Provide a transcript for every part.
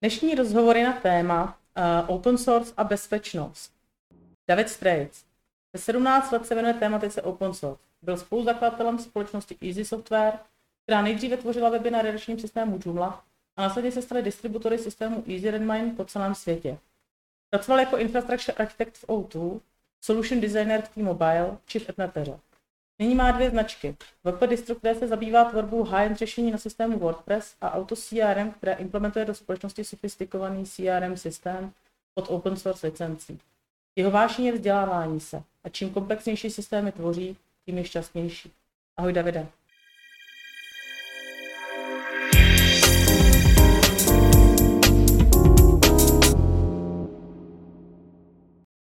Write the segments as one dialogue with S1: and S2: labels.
S1: Dnešní rozhovor je na téma uh, open source a bezpečnost. David Straits. Ve 17 let se věnuje tématice open source. Byl spoluzakladatelem společnosti Easy Software, která nejdříve tvořila weby na redakčním systému Joomla a následně se staly distributory systému Easy Redmine po celém světě. Pracoval jako infrastructure architect v O2, solution designer v T-Mobile či v Etneteře. Nyní má dvě značky. WP Distro, které se zabývá tvorbou high-end řešení na systému WordPress a Auto CRM, které implementuje do společnosti sofistikovaný CRM systém pod open source licencí. Jeho vášení je vzdělávání se a čím komplexnější systémy tvoří, tím je šťastnější. Ahoj Davide.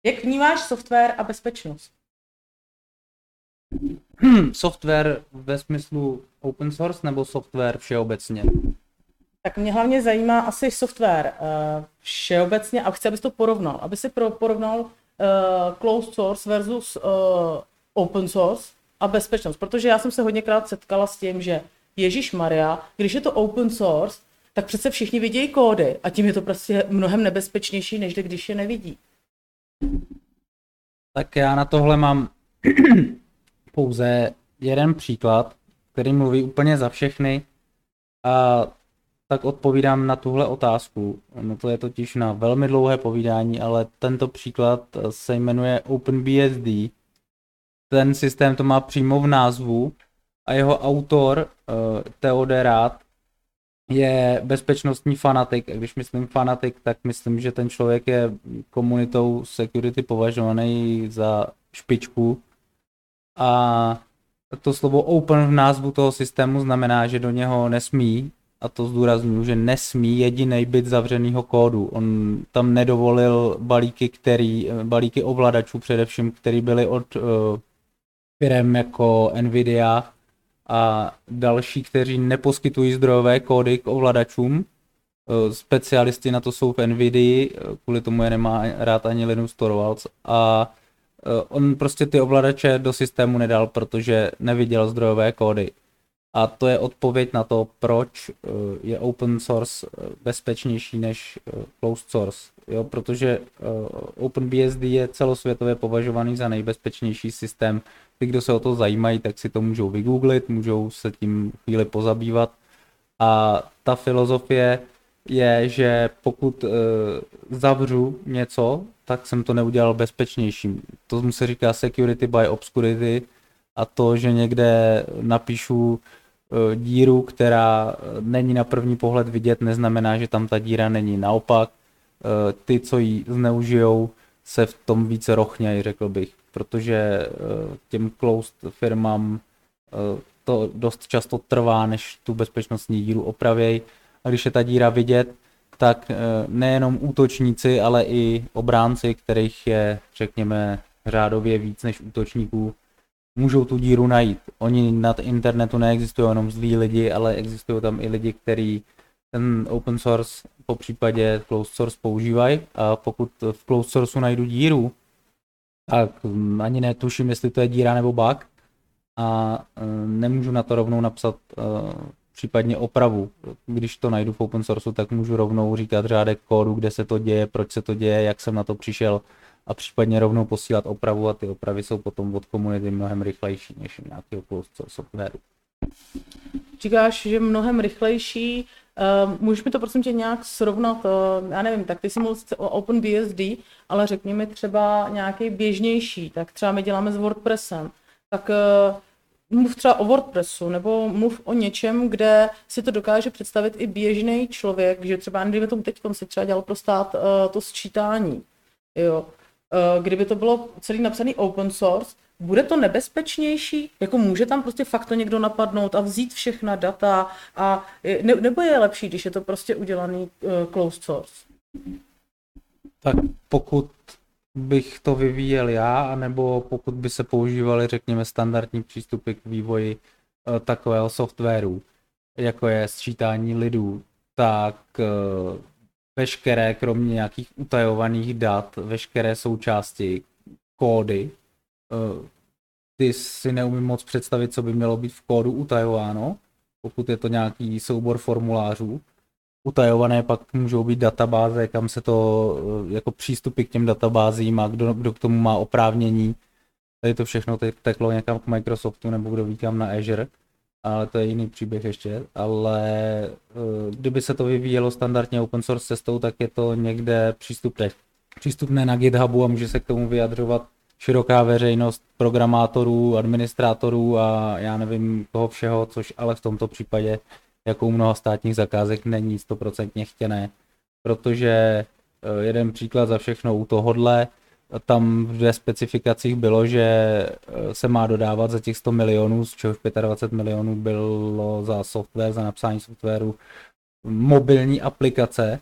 S1: Jak vnímáš software a bezpečnost?
S2: Hmm, software ve smyslu open source nebo software všeobecně?
S1: Tak mě hlavně zajímá asi software uh, všeobecně a chci, abys to porovnal. Aby si pro, porovnal uh, closed source versus uh, open source a bezpečnost. Protože já jsem se hodněkrát setkala s tím, že Ježíš Maria, když je to open source, tak přece všichni vidějí kódy a tím je to prostě mnohem nebezpečnější, než když je nevidí.
S2: Tak já na tohle mám pouze jeden příklad, který mluví úplně za všechny a tak odpovídám na tuhle otázku. No to je totiž na velmi dlouhé povídání, ale tento příklad se jmenuje OpenBSD. Ten systém to má přímo v názvu a jeho autor Theodor Rád je bezpečnostní fanatik. A když myslím fanatik, tak myslím, že ten člověk je komunitou security považovaný za špičku a to slovo open v názvu toho systému znamená, že do něho nesmí, a to zdůraznuju, že nesmí jediný bit zavřeného kódu. On tam nedovolil balíky, který, balíky ovladačů především, které byly od uh, firm jako Nvidia a další, kteří neposkytují zdrojové kódy k ovladačům. Uh, specialisti na to jsou v Nvidia, kvůli tomu je nemá rád ani Linus Torvalds. A Eh, on prostě ty ovladače do systému nedal, protože neviděl zdrojové kódy. A to je odpověď na to, proč eh, je open source eh, bezpečnější než closed source. Jo, protože OpenBSD je celosvětově považovaný za nejbezpečnější systém. Ty, kdo se o to zajímají, tak si to můžou vygooglit, můžou se tím chvíli pozabývat. A ta filozofie je, že pokud zavřu něco, tak jsem to neudělal bezpečnějším. To se říká security by obscurity a to, že někde napíšu e, díru, která není na první pohled vidět, neznamená, že tam ta díra není. Naopak, e, ty, co ji zneužijou, se v tom více rochnějí, řekl bych, protože e, těm closed firmám to dost často trvá, než tu bezpečnostní díru opravějí. A když je ta díra vidět, tak eh, nejenom útočníci, ale i obránci, kterých je, řekněme, řádově víc než útočníků, můžou tu díru najít. Oni na internetu neexistují jenom zlí lidi, ale existují tam i lidi, kteří ten open source po případě closed source používají a pokud v closed sourceu najdu díru, tak hm, ani netuším, jestli to je díra nebo bug a eh, nemůžu na to rovnou napsat eh, případně opravu. Když to najdu v open source, tak můžu rovnou říkat řádek kódu, kde se to děje, proč se to děje, jak jsem na to přišel a případně rovnou posílat opravu a ty opravy jsou potom od komunity mnohem rychlejší než nějakého closed source softwaru.
S1: Říkáš, že mnohem rychlejší, Uh, můžeš mi to prosím tě nějak srovnat, uh, já nevím, tak ty jsi mluvil o OpenBSD, ale řekni mi třeba nějaký běžnější, tak třeba my děláme s WordPressem, tak uh, mluv třeba o WordPressu, nebo mluv o něčem, kde si to dokáže představit i běžný člověk, že třeba, kdyby tomu teď si třeba dělal pro stát uh, to sčítání, jo. Uh, kdyby to bylo celý napsaný open source, bude to nebezpečnější? Jako může tam prostě fakt to někdo napadnout a vzít všechna data a ne, nebo je lepší, když je to prostě udělaný uh, closed source?
S2: Tak pokud bych to vyvíjel já, anebo pokud by se používaly, řekněme, standardní přístupy k vývoji uh, takového softwaru, jako je sčítání lidů, tak uh, veškeré, kromě nějakých utajovaných dat, veškeré součásti, kódy, uh, ty si neumím moc představit, co by mělo být v kódu utajováno, pokud je to nějaký soubor formulářů, utajované pak můžou být databáze, kam se to, eh, jako přístupy k těm databázím a kdo, kdo k tomu má oprávnění. Tady to všechno teď teklo někam k Microsoftu nebo kdo ví kam na Azure, ale to je jiný příběh ještě. Ale eh, kdyby se to vyvíjelo standardně open source cestou, tak je to někde přístupné, přístupné na GitHubu a může se k tomu vyjadřovat široká veřejnost programátorů, administrátorů a já nevím koho všeho, což ale v tomto případě jako u mnoha státních zakázek není stoprocentně chtěné, protože eh, jeden příklad za všechno u tohohle, tam ve specifikacích bylo, že eh, se má dodávat za těch 100 milionů, z čehož 25 milionů bylo za software, za napsání softwaru, mobilní aplikace,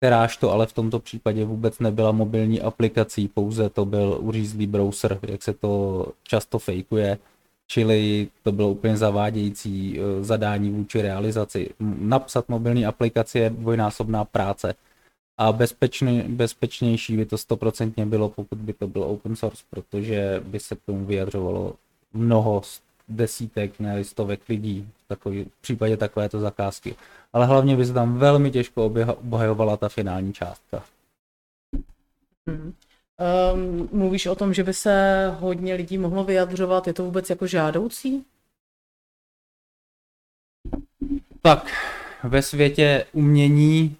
S2: kteráž to ale v tomto případě vůbec nebyla mobilní aplikací, pouze to byl uřízlý browser, jak se to často fejkuje, čili to bylo úplně zavádějící eh, zadání vůči realizaci. Napsat mobilní aplikaci je dvojnásobná práce a bezpečný, bezpečnější by to stoprocentně bylo, pokud by to bylo open source, protože by se k tomu vyjadřovalo mnoho desítek, ne stovek lidí v, takový, v případě takovéto zakázky. Ale hlavně by se tam velmi těžko obhajovala ta finální částka.
S1: Hmm. Um, mluvíš o tom, že by se hodně lidí mohlo vyjadřovat, je to vůbec jako žádoucí?
S2: Tak, ve světě umění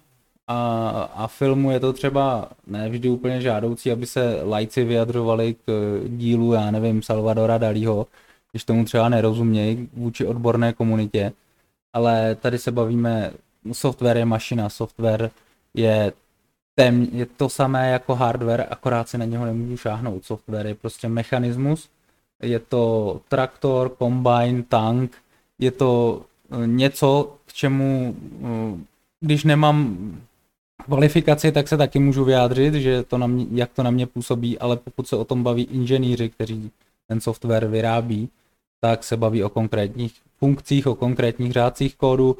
S2: a, a filmu je to třeba ne vždy úplně žádoucí, aby se lajci vyjadřovali k dílu, já nevím, Salvadora Dalího, když tomu třeba nerozumějí vůči odborné komunitě. Ale tady se bavíme, software je mašina, software je tém, je to samé jako hardware, akorát si na něho nemůžu šáhnout. Software je prostě mechanismus, je to traktor, combine, tank, je to eh, něco, k čemu, eh, když nemám kvalifikaci, tak se taky můžu vyjádřit, že to na mě, jak to na mě působí, ale pokud se o tom baví inženýři, kteří ten software vyrábí, tak se baví o konkrétních funkcích, o konkrétních řádcích kódu,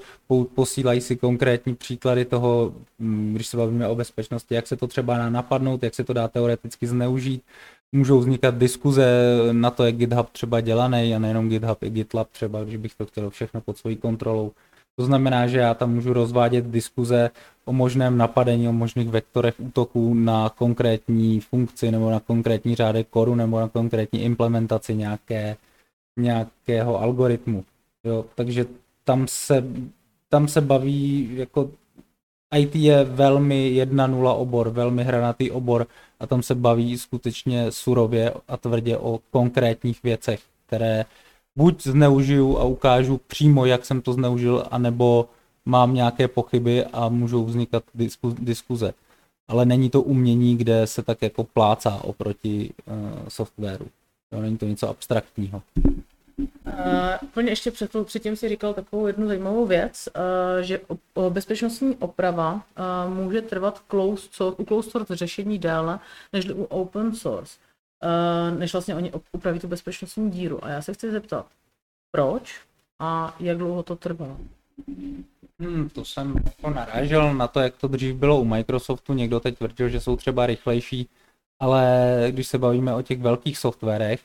S2: posílají si konkrétní příklady toho, mm, když se bavíme o bezpečnosti, jak se to třeba dá napadnout, jak se to dá teoreticky zneužít. Můžou vznikat diskuze na to, jak GitHub třeba dělaný a nejenom GitHub, i GitLab třeba, když bych to chtěl všechno pod svojí kontrolou. To znamená, že já tam můžu rozvádět diskuze o možném napadení, o možných vektorech útoků na konkrétní funkci nebo na konkrétní řádek kodu nebo na konkrétní implementaci nějaké, nějakého algoritmu. Jo, takže tam se, tam se baví, jako IT je velmi 1.0 obor, velmi hranatý obor a tam se baví skutečně surově a tvrdě o konkrétních věcech, které buď zneužiju a ukážu přímo, jak jsem to zneužil, anebo mám nějaké pochyby a můžou vznikat disku, diskuze. Ale není to umění, kde se tak jako plácá oproti uh, softwaru. Jo, není to něco abstraktního.
S1: Uh, úplně ještě před, předtím si říkal takovou jednu zajímavou věc, uh, že o, o bezpečnostní oprava uh, může trvat closed source, u closed source řešení déle než u open source, uh, než vlastně oni upraví tu bezpečnostní díru. A já se chci zeptat, proč a jak dlouho to trvá?
S2: Hmm, to jsem jako narážel na to, jak to dřív bylo u Microsoftu. Někdo teď tvrdil, že jsou třeba rychlejší, ale když se bavíme o těch velkých softwarech,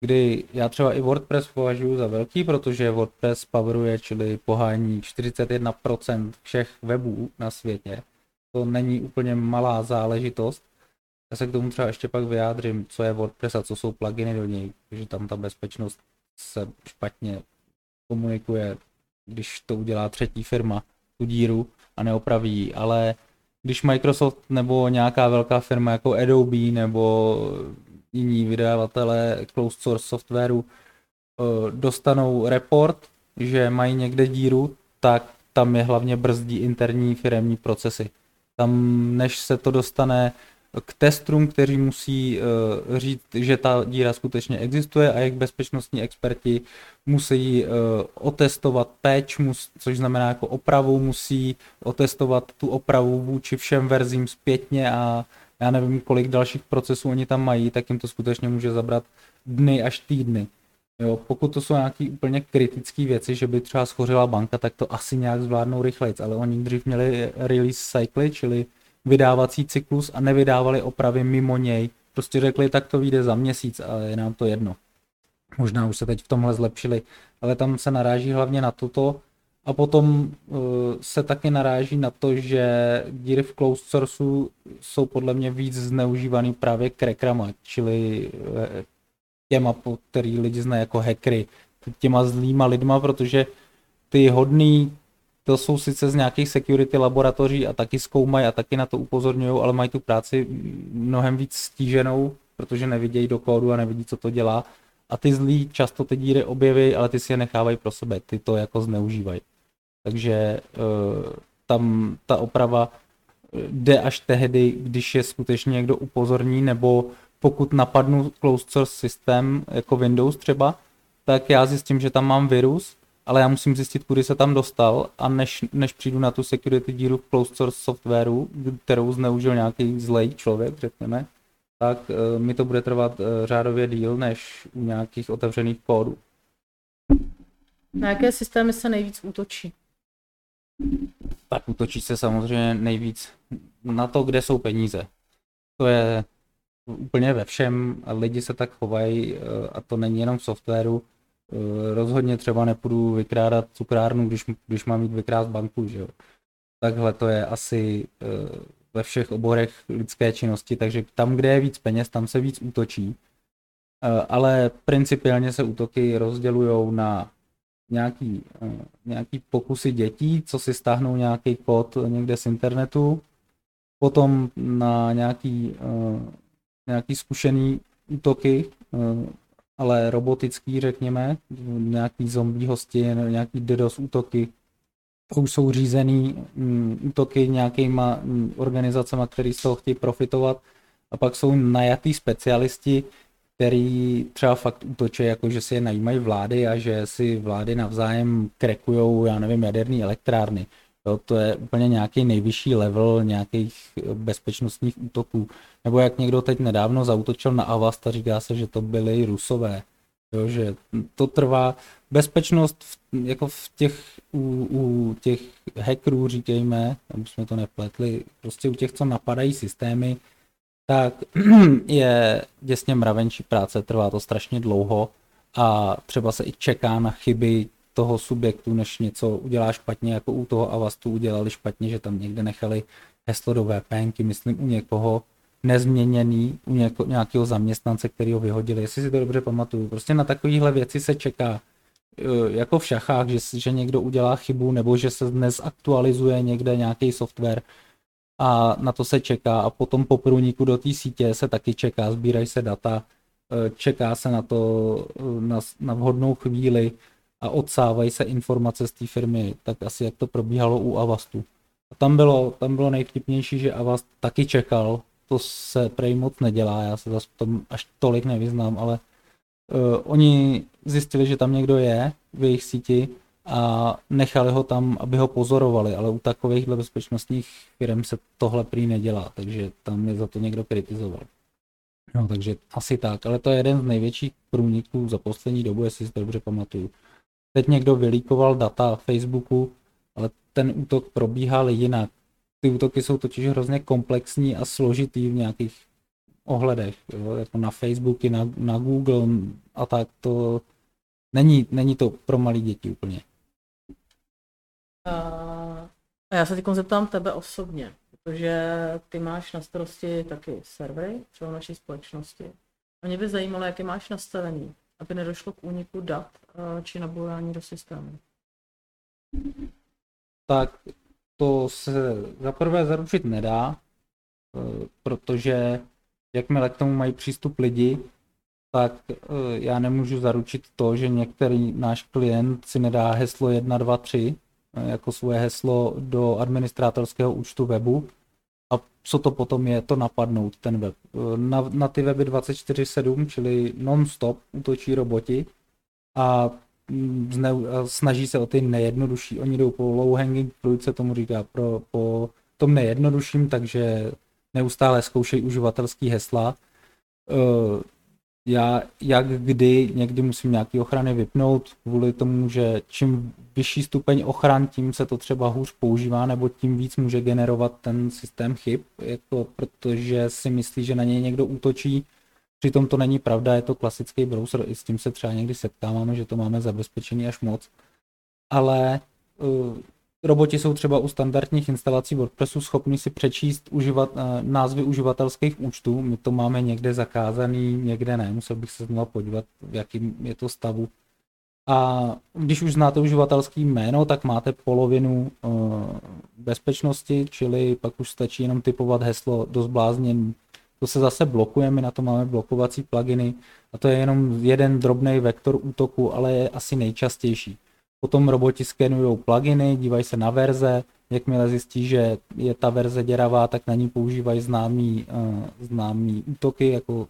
S2: kdy já třeba i WordPress považuji za velký, protože WordPress poweruje, čili pohání 41% všech webů na světě. To není úplně malá záležitost. Já se k tomu třeba ještě pak vyjádřím, co je WordPress a co jsou pluginy do něj, protože tam ta bezpečnost se špatně komunikuje, když to udělá třetí firma, tu díru a neopraví, ale když Microsoft nebo nějaká velká firma jako Adobe nebo jiní vydavatelé closed source softwaru eh, dostanou report, že mají někde díru, tak tam je hlavně brzdí interní firemní procesy. Tam, než se to dostane k testům, kteří musí uh, říct, že ta díra skutečně existuje a jak bezpečnostní experti musí uh, otestovat patch, mus, což znamená jako opravu, musí otestovat tu opravu vůči všem verzím zpětně a já nevím, kolik dalších procesů oni tam mají, tak jim to skutečně může zabrat dny až týdny. Jo, pokud to jsou nějaké úplně kritické věci, že by třeba schořila banka, tak to asi nějak zvládnou rychleji, ale oni dřív měli release cycle, čili vydávací cyklus a nevydávali opravy mimo něj. Prostě řekli, tak to vyjde za měsíc a je nám to jedno. Možná už se teď v tomhle zlepšili, ale tam se naráží hlavně na toto A potom uh, se taky naráží na to, že díry v closed sourceu jsou podle mě víc zneužívaný právě crackrama, čili uh, těma, který lidi znají jako hackery, těma zlýma lidma, protože ty hodný, to jsou sice z nějakých security laboratoří a taky zkoumají a taky na to upozorňují, ale mají tu práci mnohem víc stíženou, protože nevidějí do kódu a nevidí, co to dělá. A ty zlí často ty díry objeví, ale ty si je nechávají pro sebe, ty to jako zneužívají. Takže uh, tam ta oprava eh, jde až tehdy, když je skutečně někdo upozorní, nebo pokud napadnu closed source systém, jako Windows třeba, tak já zjistím, že tam mám virus, ale já musím zjistit, kudy se tam dostal a než, než přijdu na tu security díru v closed source softwaru, kterou zneužil nějaký zlej člověk, řekněme, tak uh, mi to bude trvat uh, řádově díl než u nějakých otevřených kódů.
S1: Na jaké systémy se nejvíc útočí?
S2: Tak útočí se samozřejmě nejvíc na to, kde jsou peníze. To je úplně ve všem a lidi se tak chovají uh, a to není jenom v softwaru. Rozhodně třeba nepůjdu vykrádat cukrárnu, když, když mám jít vykrást banku, že jo. Takhle to je asi ve všech oborech lidské činnosti, takže tam, kde je víc peněz, tam se víc útočí. Eh, ale principiálně se útoky rozdělují na nějaký, eh, nějaký pokusy dětí, co si stáhnou nějaký kód někde z internetu, potom na nějaký, eh, nějaký zkušený útoky, ale robotický, řekněme, nějaký zombie hosti, nějaký DDoS útoky, to už jsou řízený mm, útoky nějakýma mm, organizacemi, které z toho chtějí profitovat. A pak jsou najatý specialisti, který třeba fakt útočí, jako že si je najímají vlády a že si vlády navzájem krekujou, já nevím, jaderné elektrárny. Jo, to je úplně nějaký nejvyšší level nějakých bezpečnostních útoků. Nebo jak někdo teď nedávno zautočil na Avast a říká se, že to byli rusové. Jo, že to trvá, bezpečnost v, jako v těch, u, u těch hackerů, říkejme, aby jsme to nepletli, prostě u těch, co napadají systémy, tak je děsně mravenčí práce, trvá to strašně dlouho a třeba se i čeká na chyby toho subjektu, než něco udělá špatně, jako u toho Avastu udělali špatně, že tam někde nechali heslo do VPNky, myslím u někoho, nezměněný u něko, nějakého zaměstnance, který ho vyhodili, jestli si to dobře pamatuju. Prostě na takovéhle věci se čeká eh, jako v šachách, že, že někdo udělá chybu nebo že se dnes aktualizuje někde nějaký software a na to se čeká. A potom po průniku do té sítě se taky čeká, sbírají se data, eh, čeká se na to eh, na, na vhodnou chvíli a odsávají se informace z té firmy, tak asi jak to probíhalo u Avastu. A tam bylo, tam bylo nejvtipnější, že Avast taky čekal to se prej moc nedělá, já se zase v tom až tolik nevyznám, ale uh, oni zjistili, že tam někdo je v jejich síti a nechali ho tam, aby ho pozorovali, ale u takovýchhle bezpečnostních firm se tohle prý nedělá, takže tam je za to někdo kritizoval. No, takže asi tak, ale to je jeden z největších průniků za poslední dobu, jestli si to dobře pamatuju. Teď někdo vylíkoval data Facebooku, ale ten útok probíhal jinak ty útoky jsou totiž hrozně komplexní a složitý v nějakých ohledech, jo? jako na Facebooky, na, na Google a tak to není, není to pro malé děti úplně.
S1: A já se teď zeptám tebe osobně, protože ty máš na starosti taky servery, třeba naší společnosti. A mě by zajímalo, jaké máš nastavení, aby nedošlo k úniku dat či nabourání do systému.
S2: Tak to se za prvé zaručit nedá, eh, protože jakmile k tomu mají přístup lidi, tak eh, já nemůžu zaručit to, že některý náš klient si nedá heslo 1, 2, 3 jako svoje heslo do administrátorského účtu webu a co to potom je, to napadnout ten web. Eh, na, na ty weby 24-7, čili non-stop útočí roboti a snaží se o ty nejjednodušší. Oni jdou po low hanging fruit, se tomu říká, pro, po tom nejjednodušším, takže neustále zkoušejí uživatelský hesla. Uh, já jak kdy někdy musím nějaký ochrany vypnout kvůli tomu, že čím vyšší stupeň ochran, tím se to třeba hůř používá, nebo tím víc může generovat ten systém chyb, jako protože si myslí, že na něj někdo útočí, Přitom to není pravda, je to klasický browser, i s tím se třeba někdy setkáváme, že to máme zabezpečený až moc. Ale roboti jsou třeba u standardních instalací WordPressu schopni si přečíst uživat, názvy uživatelských účtů. My to máme někde zakázaný, někde ne. Musel bych se znovu podívat, v jakým je to stavu. A když už znáte uživatelský jméno, tak máte polovinu bezpečnosti, čili pak už stačí jenom typovat heslo do zbláznění. To se zase blokuje, my na to máme blokovací pluginy a to je jenom jeden drobný vektor útoku, ale je asi nejčastější. Potom roboti skenují pluginy, dívají se na verze, jakmile zjistí, že je ta verze děravá, tak na ní používají známý, uh, známý útoky, jako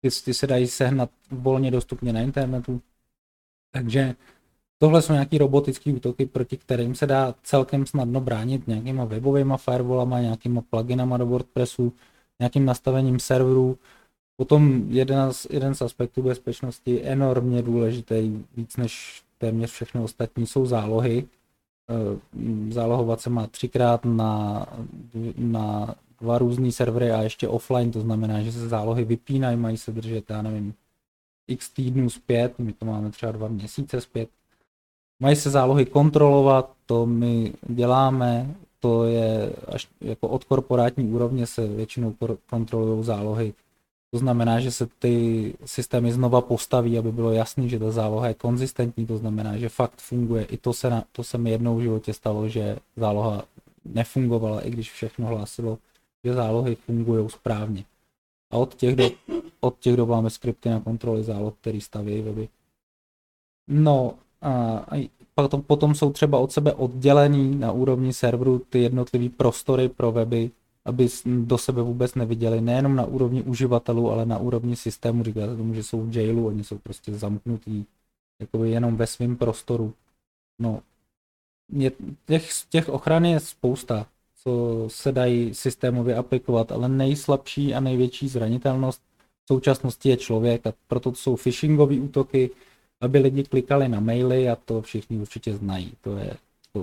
S2: ty, ty se dají sehnat volně dostupně na internetu. Takže tohle jsou nějaký robotický útoky, proti kterým se dá celkem snadno bránit nějakýma webovými firewallama, nějakýma pluginama do WordPressu, nějakým nastavením serverů. Potom jeden z, jeden z aspektů bezpečnosti enormně důležitý, víc než téměř všechny ostatní, jsou zálohy. Eh, zálohovat se má třikrát na, na dva různé servery a ještě offline, to znamená, že se zálohy vypínají, mají se držet, já nevím, x týdnů zpět, my to máme třeba dva měsíce zpět. Mají se zálohy kontrolovat, to my děláme, to je až jako od korporátní úrovně se většinou kontrolují zálohy. To znamená, že se ty systémy znova postaví, aby bylo jasné, že ta záloha je konzistentní, to znamená, že fakt funguje. I to se, na, to se mi jednou v životě stalo, že záloha nefungovala, i když všechno hlásilo, že zálohy fungují správně. A od těch dob, od těch dob máme skripty na kontroly záloh, který staví weby. No a potom, potom jsou třeba od sebe oddělený na úrovni serveru ty jednotlivé prostory pro weby, aby do sebe vůbec neviděli, nejenom na úrovni uživatelů, ale na úrovni systému. Říkáte tomu, že jsou v jailu, oni jsou prostě zamknutí jakoby jenom ve svém prostoru. No, je, těch, těch ochran je spousta, co se dají systémově aplikovat, ale nejslabší a největší zranitelnost v současnosti je člověk a proto to jsou phishingové útoky, aby lidi klikali na maily a to všichni určitě znají. To je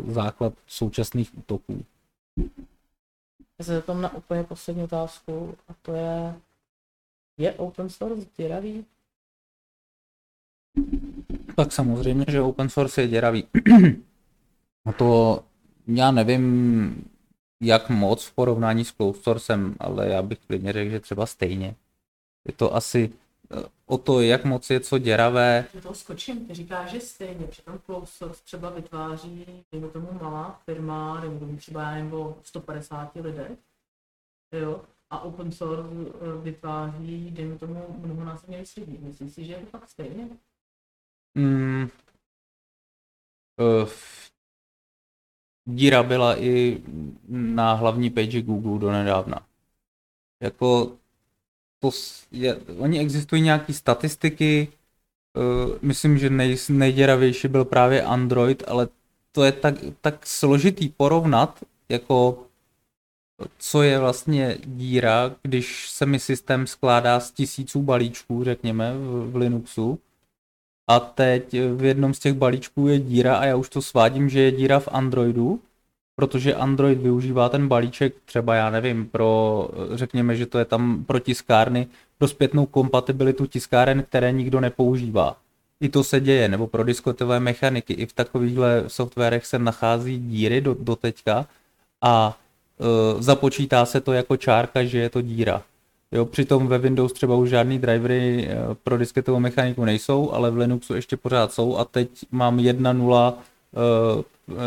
S2: základ současných útoků.
S1: Já se zeptám na úplně poslední otázku a to je, je open source děravý?
S2: Tak samozřejmě, že open source je děravý. a to já nevím, jak moc v porovnání s closed sourcem, ale já bych klidně řekl, že třeba stejně. Je to asi o to, jak moc je co děravé.
S1: Do toho skočím, ty říkáš, že stejně, přitom closed source třeba vytváří, dejme tomu malá firma, dejme tomu třeba já nevím, 150 lidech, jo, a open source eh, vytváří, dejme tomu, mnohonásobně víc lidí. Myslíš si, že je to fakt stejně? Mm,
S2: uh, díra byla i na hlavní page Google do nedávna. Jako to je, oni existují nějaké statistiky, uh, myslím, že nej, nejděravější byl právě Android, ale to je tak, tak složitý porovnat, jako co je vlastně díra, když se mi systém skládá z tisíců balíčků, řekněme, v, v Linuxu. A teď v jednom z těch balíčků je díra a já už to svádím, že je díra v Androidu, protože Android využívá ten balíček třeba, já nevím, pro, řekněme, že to je tam pro tiskárny, pro zpětnou kompatibilitu tiskáren, které nikdo nepoužívá. I to se děje, nebo pro diskotové mechaniky. I v takovýchhle softwarech se nachází díry do, do teďka a e, započítá se to jako čárka, že je to díra. Jo, přitom ve Windows třeba už žádný drivery e, pro disketovou mechaniku nejsou, ale v Linuxu ještě pořád jsou a teď mám 1.0 Eh,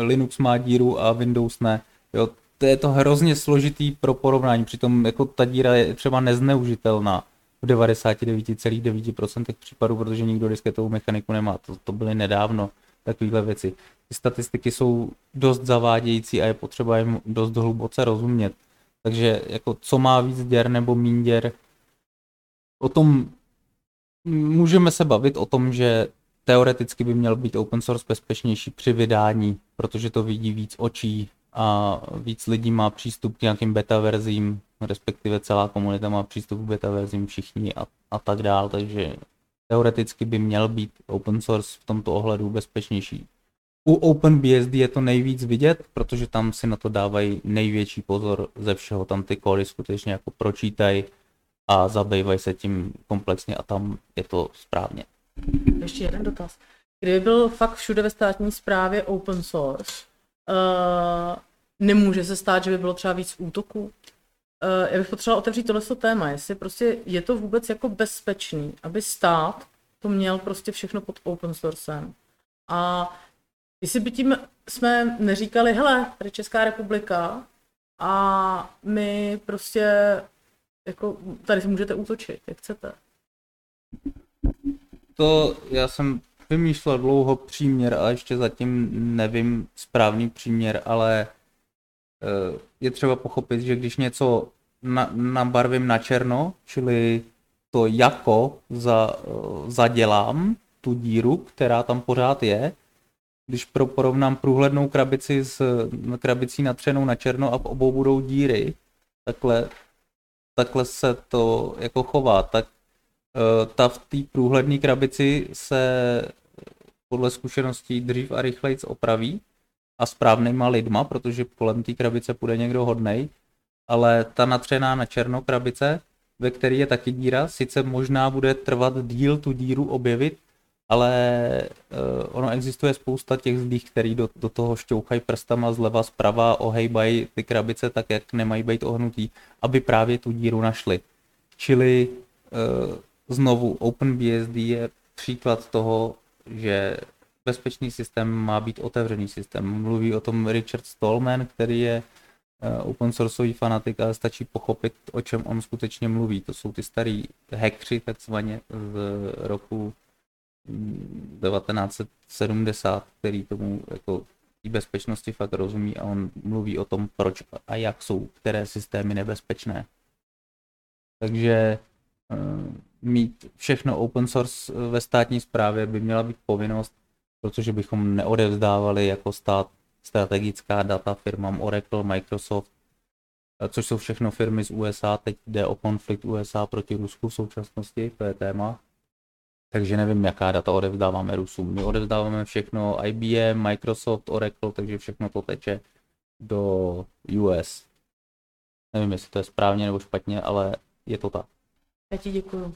S2: Linux má díru a Windows ne. Jo, to je to hrozně složitý pro porovnání, přitom jako ta díra je třeba nezneužitelná v 99,9% případů, protože nikdo disketovou mechaniku nemá. To, to byly nedávno takovéhle věci. Ty statistiky jsou dost zavádějící a je potřeba jim dost hluboce rozumět. Takže jako co má víc děr nebo mín děr, o tom můžeme se bavit o tom, že teoreticky by měl být open source bezpečnější při vydání, protože to vidí víc očí a víc lidí má přístup k nějakým beta verzím, respektive celá komunita má přístup k beta verzím všichni a, a tak dál, takže teoreticky by měl být open source v tomto ohledu bezpečnější. U OpenBSD je to nejvíc vidět, protože tam si na to dávají největší pozor ze všeho, tam ty kódy skutečně jako pročítají a zabývají se tím komplexně a tam je to správně.
S1: Ještě jeden dotaz. kdyby byl fakt všude ve státní správě open source, uh, nemůže se stát, že by bylo třeba víc útoků. Uh, já bych potřebovala otevřít tohle téma, jestli prostě je to vůbec jako bezpečný, aby stát to měl prostě všechno pod open sourcem. A jestli by tím jsme neříkali, hele, tady Česká republika a my prostě jako tady si můžete útočit, jak chcete.
S2: To já jsem vymýšlel dlouho příměr a ještě zatím nevím správný příměr, ale eh, je třeba pochopit, že když něco na, nabarvím na černo, čili to jako za, eh, zadělám, tu díru, která tam pořád je, když pro, porovnám průhlednou krabici s krabicí natřenou na černo a v obou budou díry, takhle, takhle se to jako chová, tak ta v té průhledné krabici se podle zkušeností dřív a rychleji opraví a správnýma lidma, protože kolem té krabice půjde někdo hodnej, ale ta natřená na černo krabice, ve které je taky díra, sice možná bude trvat díl tu díru objevit, ale uh, ono existuje spousta těch zlých, který do, do toho šťouchají prstama zleva zprava, ohejbají ty krabice tak, jak nemají být ohnutý, aby právě tu díru našli. Čili uh, znovu OpenBSD je příklad toho, že bezpečný systém má být otevřený systém. Mluví o tom Richard Stallman, který je uh, open sourceový fanatik, ale stačí pochopit, o čem on skutečně mluví. To jsou ty starý hackři, takzvaně z roku 1970, který tomu jako bezpečnosti fakt rozumí a on mluví o tom, proč a jak jsou které systémy nebezpečné. Takže uh, mít všechno open source ve státní správě by měla být povinnost, protože bychom neodevzdávali jako stát strategická data firmám Oracle, Microsoft, což jsou všechno firmy z USA. Teď jde o konflikt USA proti Rusku v současnosti, to je téma. Takže nevím, jaká data odevzdáváme Rusům. My odevzdáváme všechno IBM, Microsoft, Oracle, takže všechno to teče do US. Nevím, jestli to je správně nebo špatně, ale je to tak.
S1: Já ti děkuju.